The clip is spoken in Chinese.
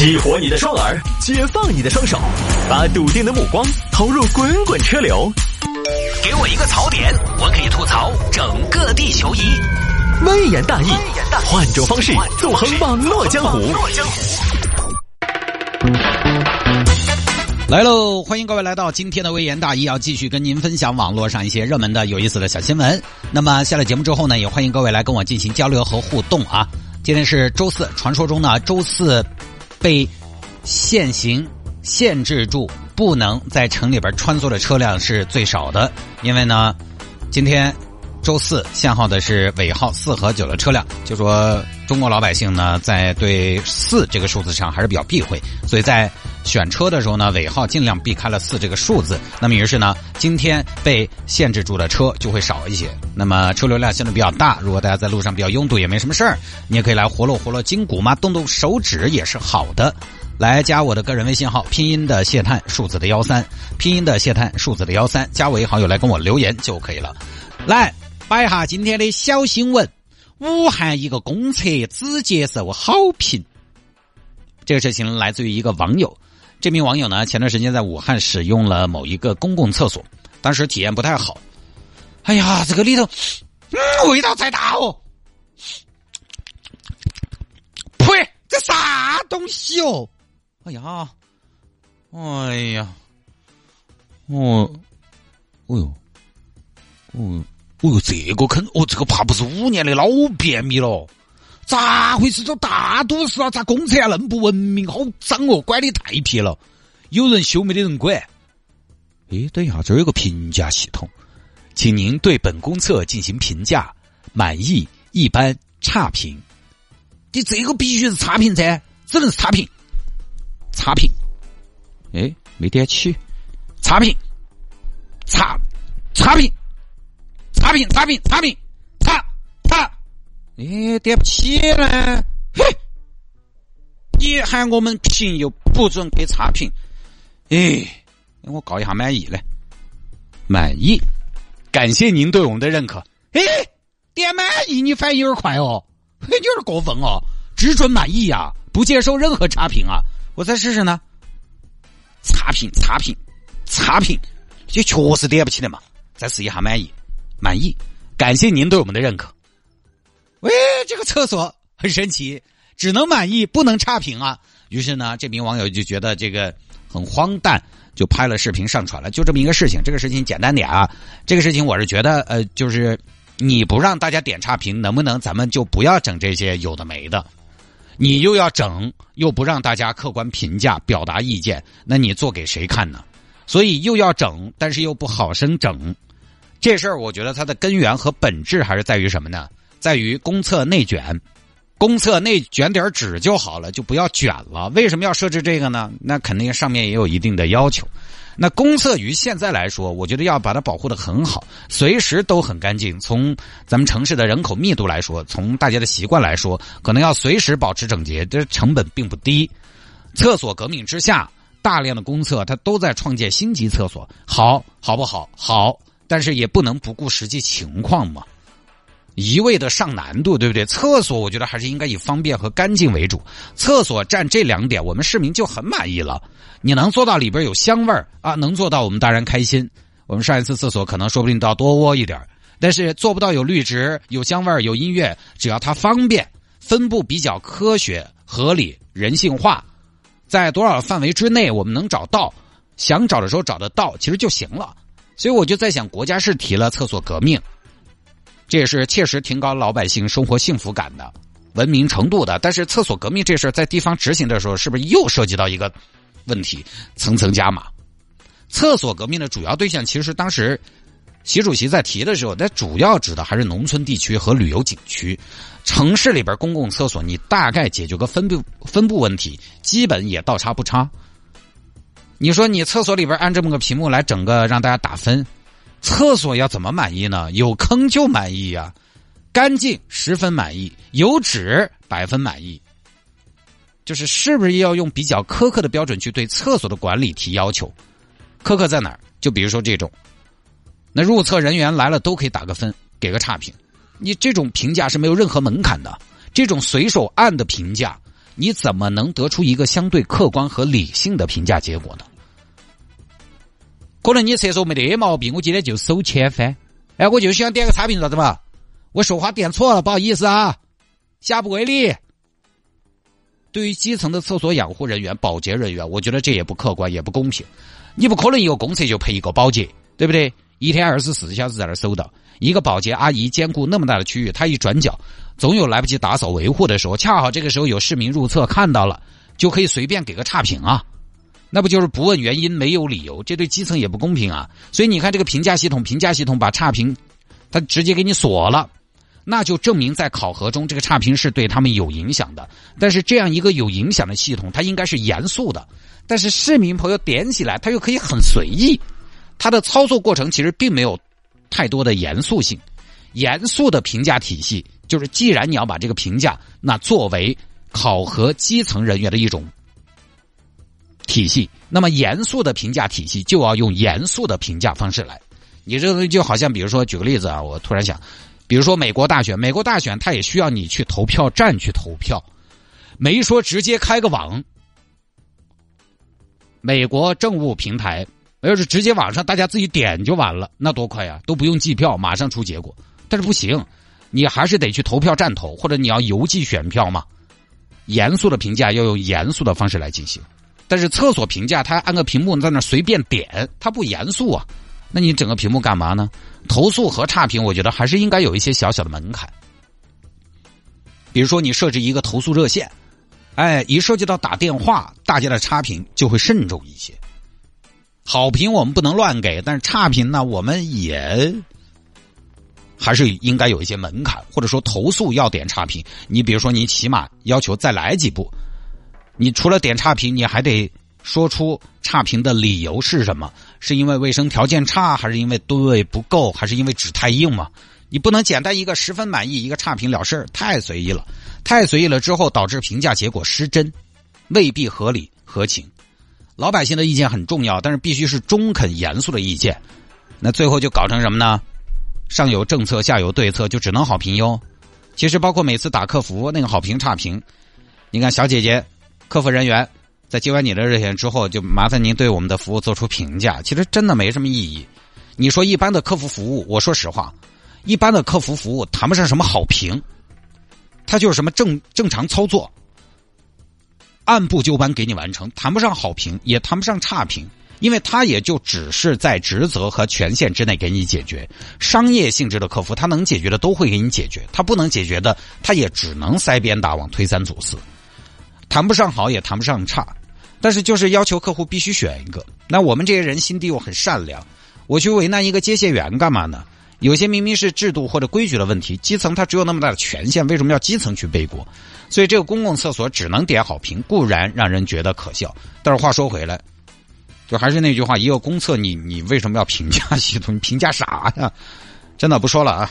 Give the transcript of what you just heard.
激活你的双耳，解放你的双手，把笃定的目光投入滚滚车流。给我一个槽点，我可以吐槽整个地球仪。微言大义，换种方式纵横网络江湖。来喽！欢迎各位来到今天的微言大义，要继续跟您分享网络上一些热门的、有意思的小新闻。那么下了节目之后呢，也欢迎各位来跟我进行交流和互动啊！今天是周四，传说中呢，周四被限行限制住，不能在城里边穿梭的车辆是最少的，因为呢，今天周四限号的是尾号四和九的车辆，就说中国老百姓呢，在对四这个数字上还是比较避讳，所以在。选车的时候呢，尾号尽量避开了四这个数字。那么于是呢，今天被限制住的车就会少一些。那么车流量相对比较大，如果大家在路上比较拥堵也没什么事儿，你也可以来活络活络筋骨嘛，动动手指也是好的。来加我的个人微信号，拼音的谢探，数字的幺三，拼音的谢探，数字的幺三，加为好友来跟我留言就可以了。来摆一下今天的小新闻：武汉一个公厕只接受好评。这个事情来自于一个网友。这名网友呢，前段时间在武汉使用了某一个公共厕所，当时体验不太好。哎呀，这个里头，嗯，味道太大哦！呸，这啥东西哦？哎呀，哎呀，哦，哦哟，哦，哦呦，这个坑，哦，这个怕不是五年的老便秘了。咋回事？这大都市啊，咋公厕啊恁不文明？好脏哦，管理太撇了。有人修没得人管。诶，等一下，这儿有个评价系统，请您对本公厕进行评价：满意、一般、差评。你这个必须是差评噻，只能是差评。差评。哎，没点起。差评。差。差评。差评。差评。差评。哎，点不起呢？嘿，你喊我们评又不准给差评，哎，我搞一下满意嘞，满意，感谢您对我们的认可。哎，点满意你反应有点快哦，嘿有点过分哦，只准满意呀，不接受任何差评啊！我再试试呢，差评，差评，差评，这确实点不起的嘛，再试一下满意，满意，感谢您对我们的认可。喂，这个厕所很神奇，只能满意不能差评啊。于是呢，这名网友就觉得这个很荒诞，就拍了视频上传了。就这么一个事情，这个事情简单点啊。这个事情我是觉得，呃，就是你不让大家点差评，能不能咱们就不要整这些有的没的？你又要整，又不让大家客观评价、表达意见，那你做给谁看呢？所以又要整，但是又不好生整。这事儿，我觉得它的根源和本质还是在于什么呢？在于公厕内卷，公厕内卷点纸就好了，就不要卷了。为什么要设置这个呢？那肯定上面也有一定的要求。那公厕于现在来说，我觉得要把它保护的很好，随时都很干净。从咱们城市的人口密度来说，从大家的习惯来说，可能要随时保持整洁，这成本并不低。厕所革命之下，大量的公厕它都在创建星级厕所，好好不好？好，但是也不能不顾实际情况嘛。一味的上难度，对不对？厕所我觉得还是应该以方便和干净为主。厕所占这两点，我们市民就很满意了。你能做到里边有香味儿啊，能做到我们当然开心。我们上一次厕所可能说不定都要多窝一点但是做不到有绿植、有香味儿、有音乐，只要它方便，分布比较科学、合理、人性化，在多少范围之内我们能找到，想找的时候找得到，其实就行了。所以我就在想，国家是提了厕所革命。这也是切实提高老百姓生活幸福感的、文明程度的。但是厕所革命这事在地方执行的时候，是不是又涉及到一个问题，层层加码？厕所革命的主要对象，其实当时习主席在提的时候，他主要指的还是农村地区和旅游景区。城市里边公共厕所，你大概解决个分布分布问题，基本也倒差不差。你说你厕所里边按这么个屏幕来整个让大家打分？厕所要怎么满意呢？有坑就满意呀，干净十分满意，有纸百分满意。就是是不是要用比较苛刻的标准去对厕所的管理提要求？苛刻在哪儿？就比如说这种，那入厕人员来了都可以打个分，给个差评。你这种评价是没有任何门槛的，这种随手按的评价，你怎么能得出一个相对客观和理性的评价结果呢？可能你厕所没得毛病，我今天就手千翻，哎，我就想点个差评，啥子嘛？我说话点错了，不好意思啊，下不为例。对于基层的厕所养护人员、保洁人员，我觉得这也不客观，也不公平。你不可能一个公厕就配一个保洁，对不对？一天二十四小时在那儿守到，一个保洁阿姨兼顾那么大的区域，她一转角，总有来不及打扫维护的。时候。恰好这个时候有市民入厕看到了，就可以随便给个差评啊，那不就是不问原因、没有理由？这对基层也不公平啊！所以你看这个评价系统，评价系统把差评，他直接给你锁了。那就证明在考核中，这个差评是对他们有影响的。但是这样一个有影响的系统，它应该是严肃的。但是市民朋友点起来，他又可以很随意，它的操作过程其实并没有太多的严肃性。严肃的评价体系就是，既然你要把这个评价那作为考核基层人员的一种体系，那么严肃的评价体系就要用严肃的评价方式来。你这个东西就好像，比如说举个例子啊，我突然想。比如说美国大选，美国大选它也需要你去投票站去投票，没说直接开个网。美国政务平台要是直接网上大家自己点就完了，那多快呀，都不用计票，马上出结果。但是不行，你还是得去投票站投，或者你要邮寄选票嘛。严肃的评价要用严肃的方式来进行，但是厕所评价他按个屏幕在那随便点，他不严肃啊。那你整个屏幕干嘛呢？投诉和差评，我觉得还是应该有一些小小的门槛。比如说，你设置一个投诉热线，哎，一涉及到打电话，大家的差评就会慎重一些。好评我们不能乱给，但是差评呢，我们也还是应该有一些门槛，或者说投诉要点差评。你比如说，你起码要求再来几步，你除了点差评，你还得。说出差评的理由是什么？是因为卫生条件差，还是因为吨位不够，还是因为纸太硬嘛？你不能简单一个十分满意一个差评了事太随意了，太随意了之后导致评价结果失真，未必合理合情。老百姓的意见很重要，但是必须是中肯严肃的意见。那最后就搞成什么呢？上有政策，下有对策，就只能好评哟。其实包括每次打客服那个好评差评，你看小姐姐，客服人员。在接完你的热线之后，就麻烦您对我们的服务做出评价。其实真的没什么意义。你说一般的客服服务，我说实话，一般的客服服务谈不上什么好评，它就是什么正正常操作，按部就班给你完成，谈不上好评，也谈不上差评，因为它也就只是在职责和权限之内给你解决。商业性质的客服，他能解决的都会给你解决，他不能解决的，他也只能塞边打网推三阻四，谈不上好，也谈不上差。但是就是要求客户必须选一个，那我们这些人心地又很善良，我去为难一个接线员干嘛呢？有些明明是制度或者规矩的问题，基层他只有那么大的权限，为什么要基层去背锅？所以这个公共厕所只能点好评，固然让人觉得可笑。但是话说回来，就还是那句话，一个公厕你你为什么要评价系统？你评价啥呀？真的不说了啊。